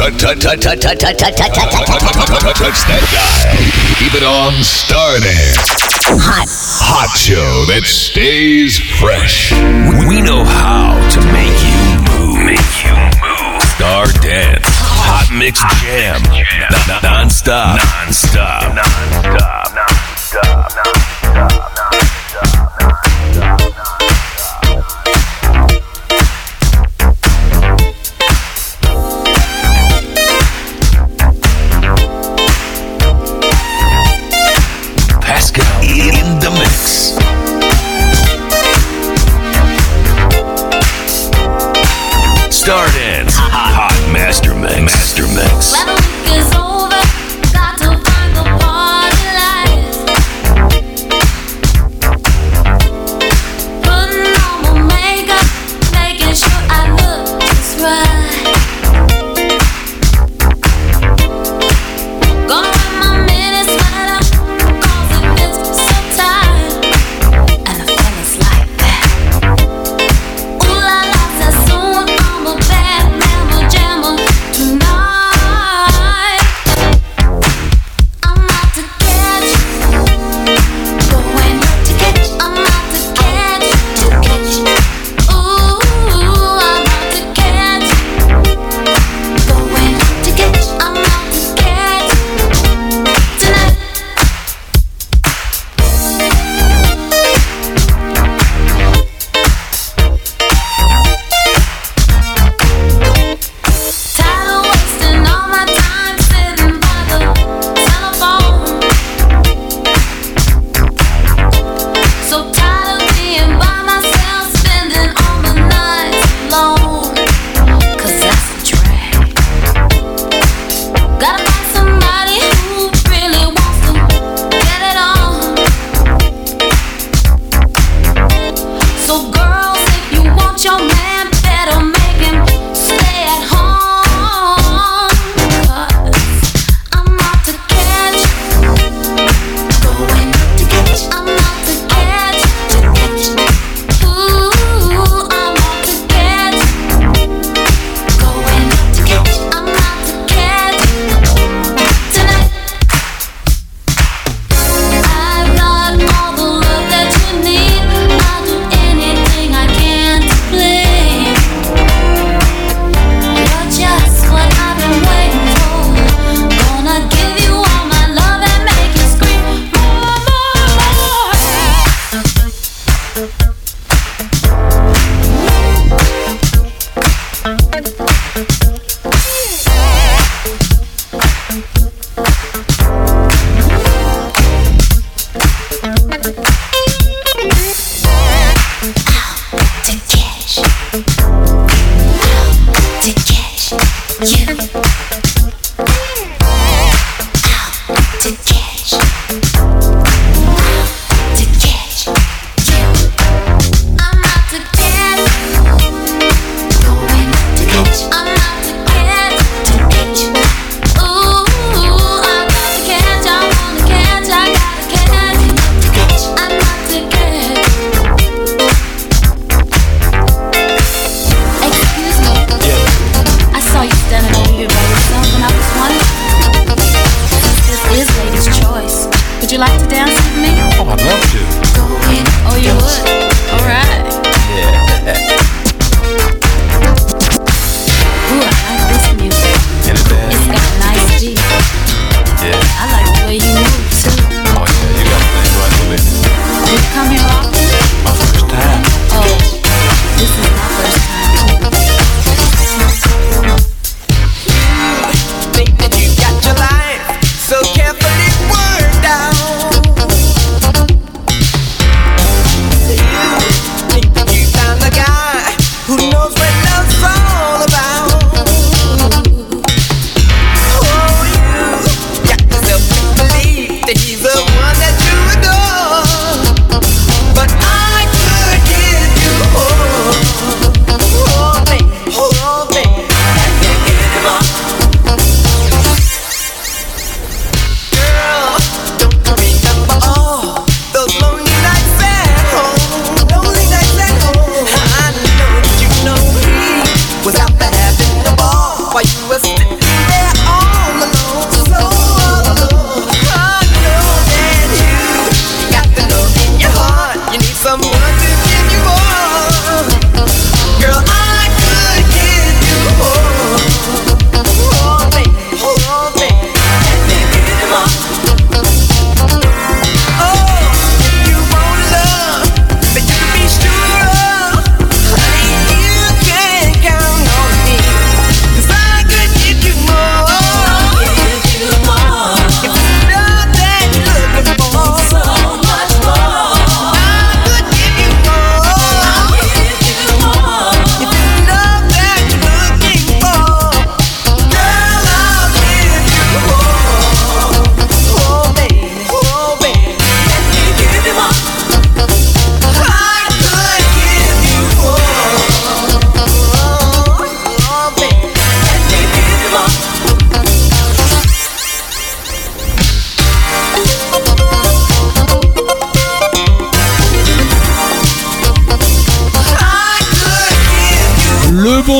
Touch that dial. Keep it on Stardance. Hot. Hot show that stays fresh. We know how to make you move. Make you move. Star Dance. Hot Mix Jam. Non- Non-stop. Non-stop. Non-stop. Non-stop. Non-stop.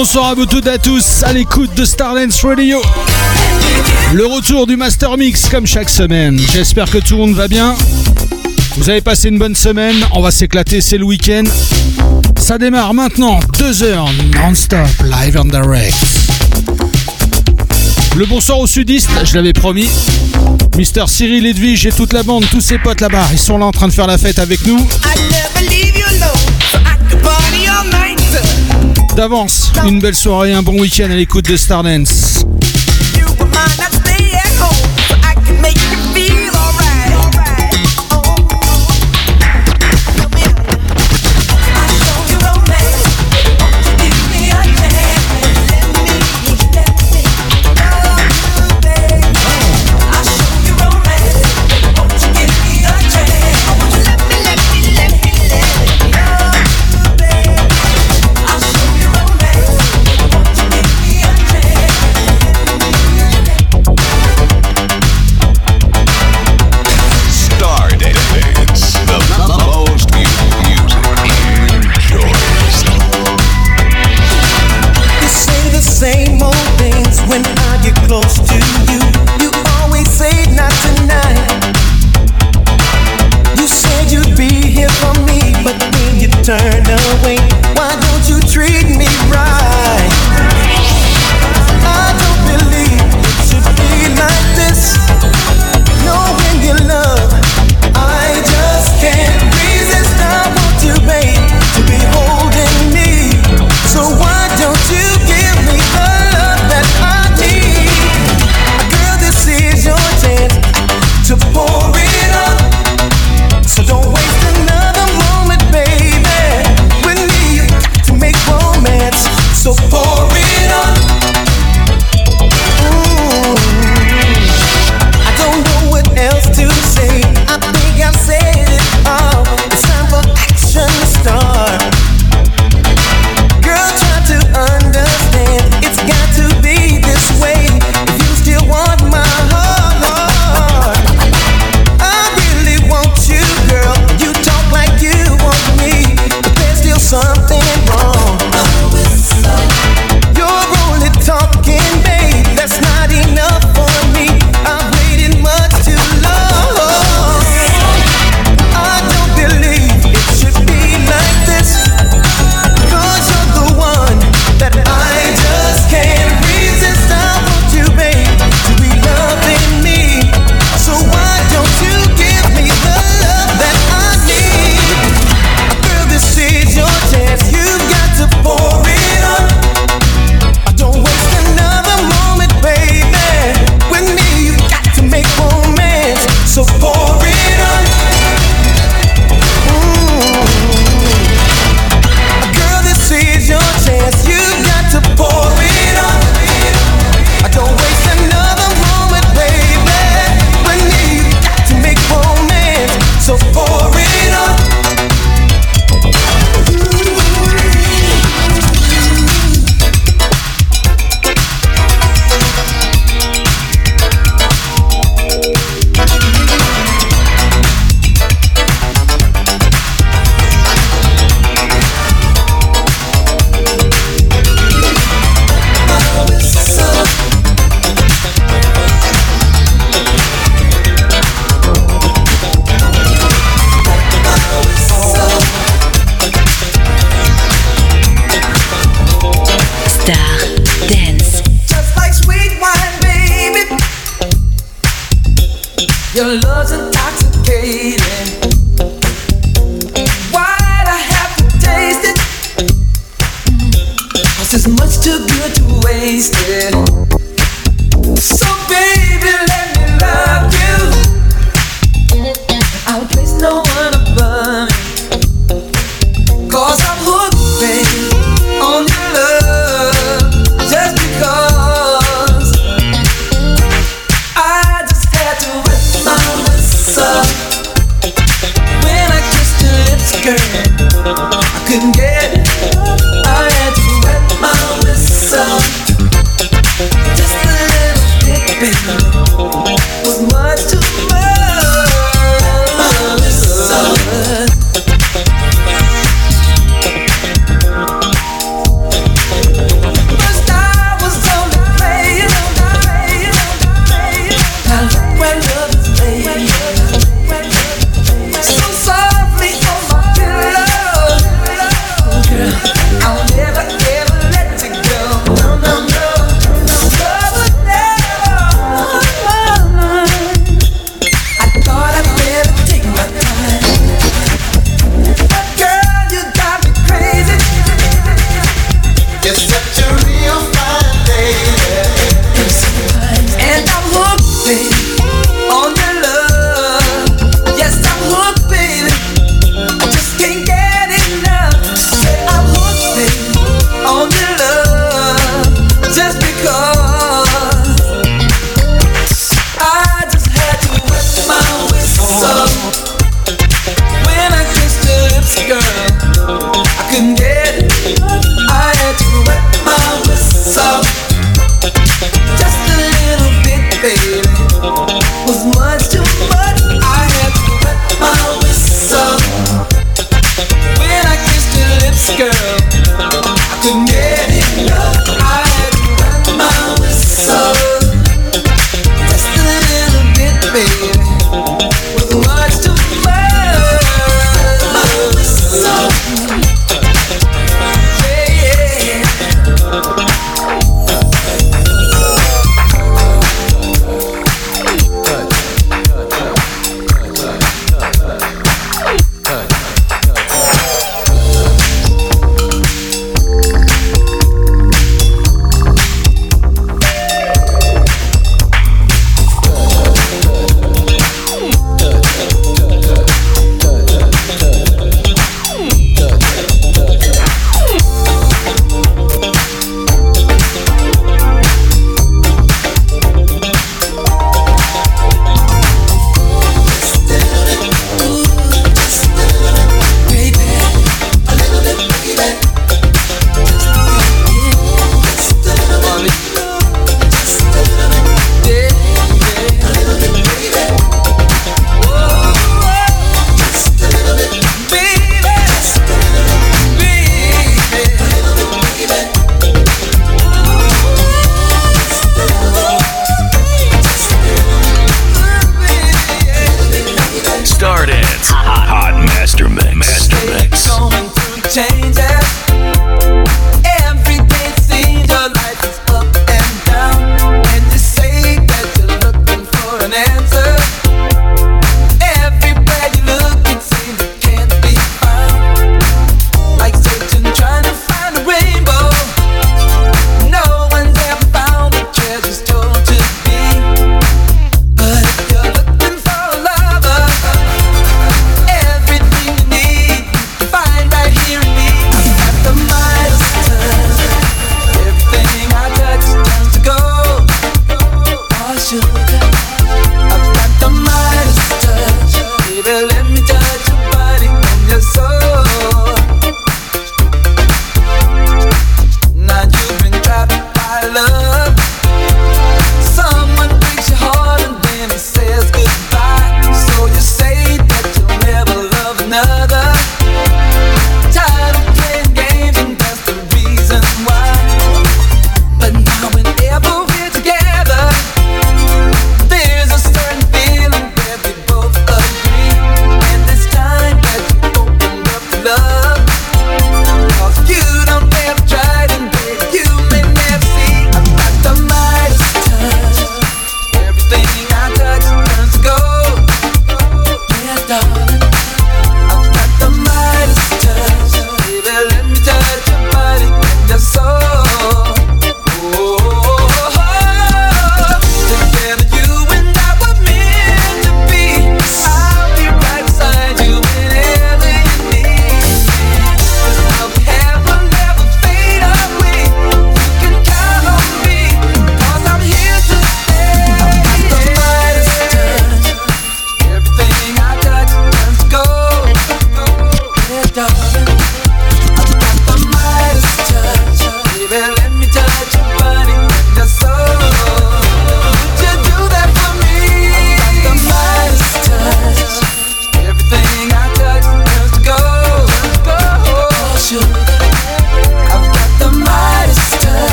Bonsoir à vous toutes et à tous à l'écoute de Stardance Radio. Le retour du Master Mix comme chaque semaine. J'espère que tout le monde va bien. Vous avez passé une bonne semaine, on va s'éclater, c'est le week-end. Ça démarre maintenant, 2 heures non-stop, live and direct. Le bonsoir au sudiste, je l'avais promis. Mister Cyril Edwige et toute la bande, tous ses potes là-bas, ils sont là en train de faire la fête avec nous. D'avance, une belle soirée, un bon week-end à l'écoute de Stardance.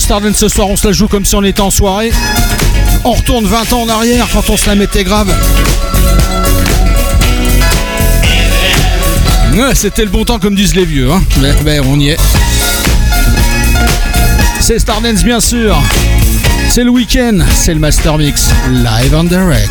Sur ce soir, on se la joue comme si on était en soirée. On retourne 20 ans en arrière quand on se la mettait grave. C'était le bon temps comme disent les vieux. Hein. Mais, on y est. C'est Stardance bien sûr. C'est le week-end, c'est le Master Mix, live on direct.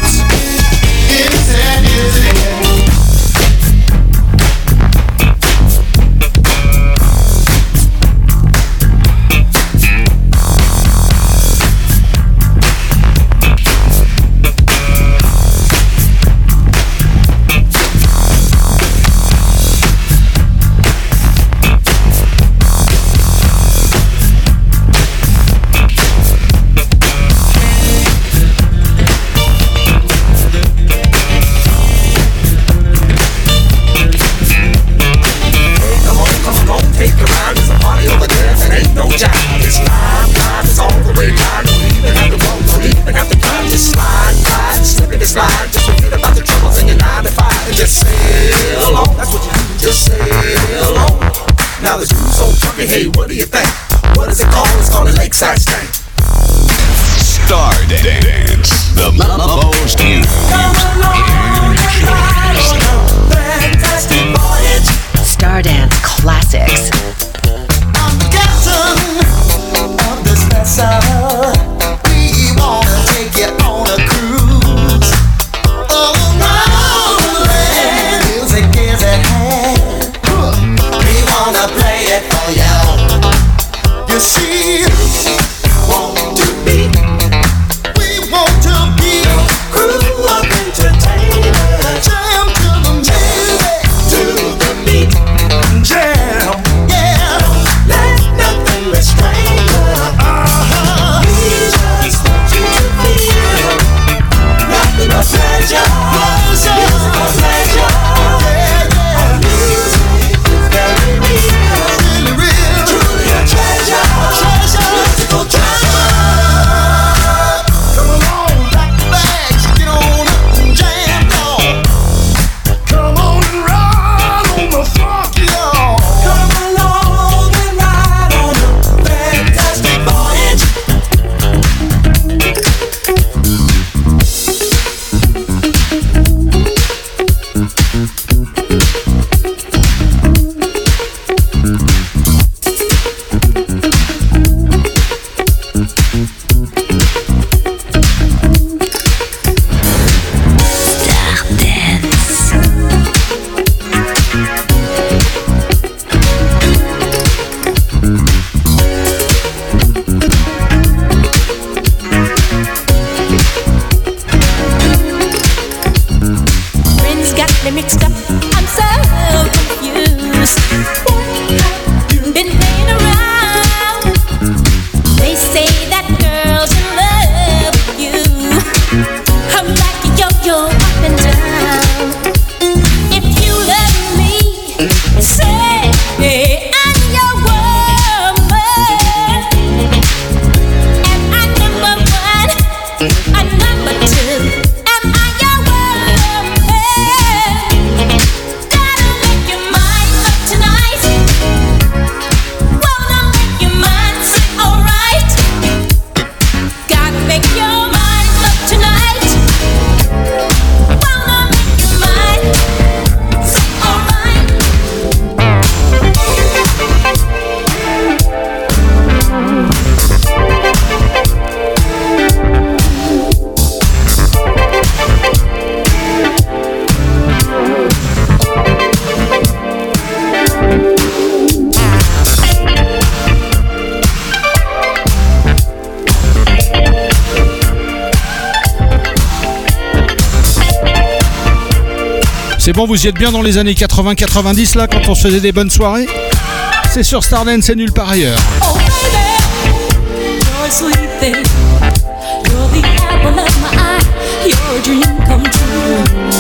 Franchement, vous y êtes bien dans les années 80-90 là, quand on se faisait des bonnes soirées? C'est sur Stardance, c'est nulle part ailleurs. Oh baby, you're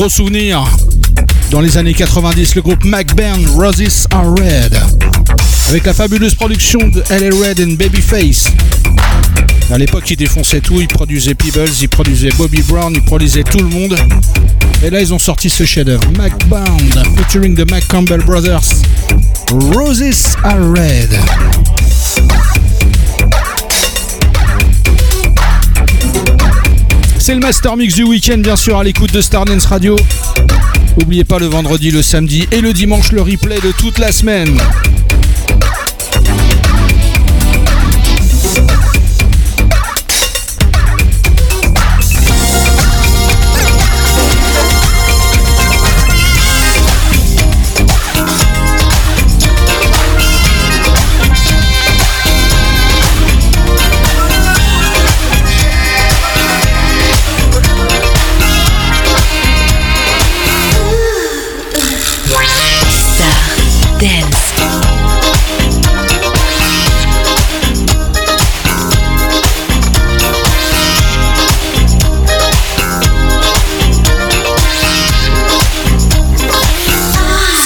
Gros souvenir. Dans les années 90, le groupe McBain, Roses Are Red. Avec la fabuleuse production de LA Red and Babyface. À l'époque, ils défonçaient tout. Ils produisaient Peebles, ils produisaient Bobby Brown, ils produisaient tout le monde. Et là, ils ont sorti ce chef-d'œuvre. McBound, featuring the Mac Campbell Brothers. Roses Are Red. C'est le Master Mix du week-end, bien sûr, à l'écoute de Stardance Radio. N'oubliez pas le vendredi, le samedi et le dimanche, le replay de toute la semaine.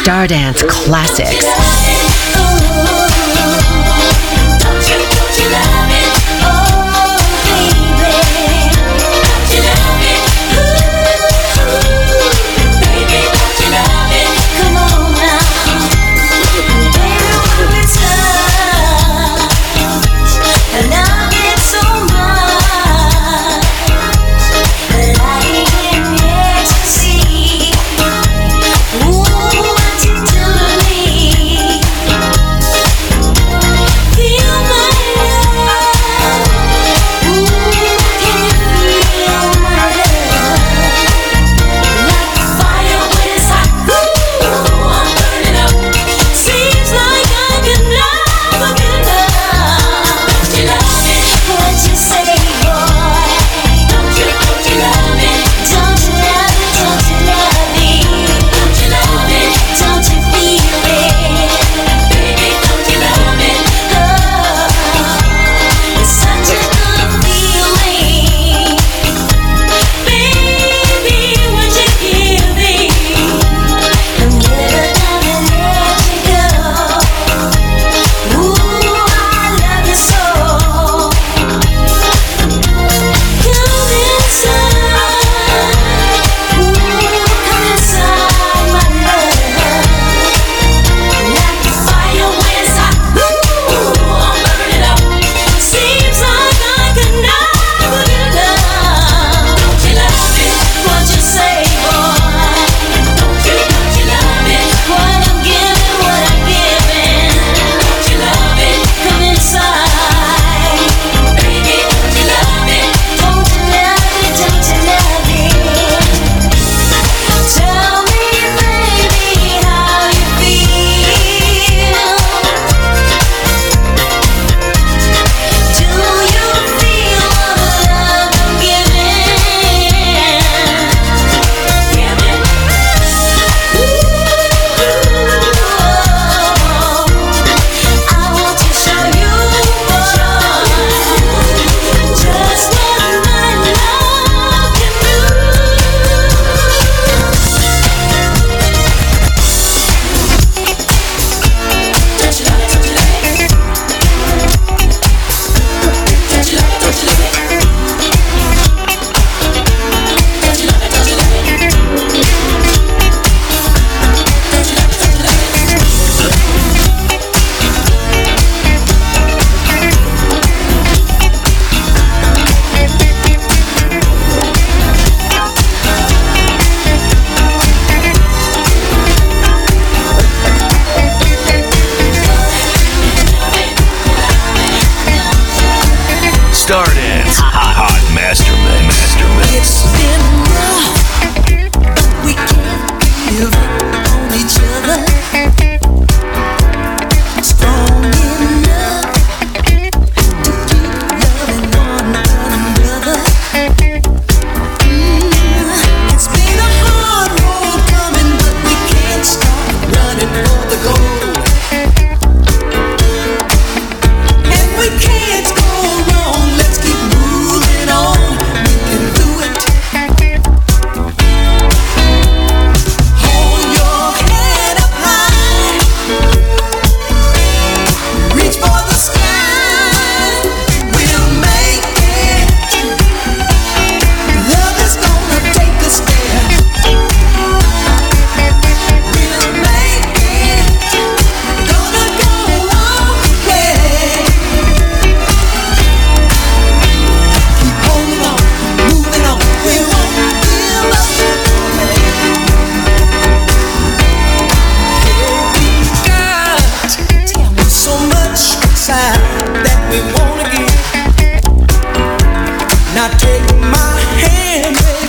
Stardance Classics.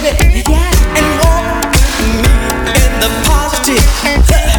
Baby, and walk with me in the positive.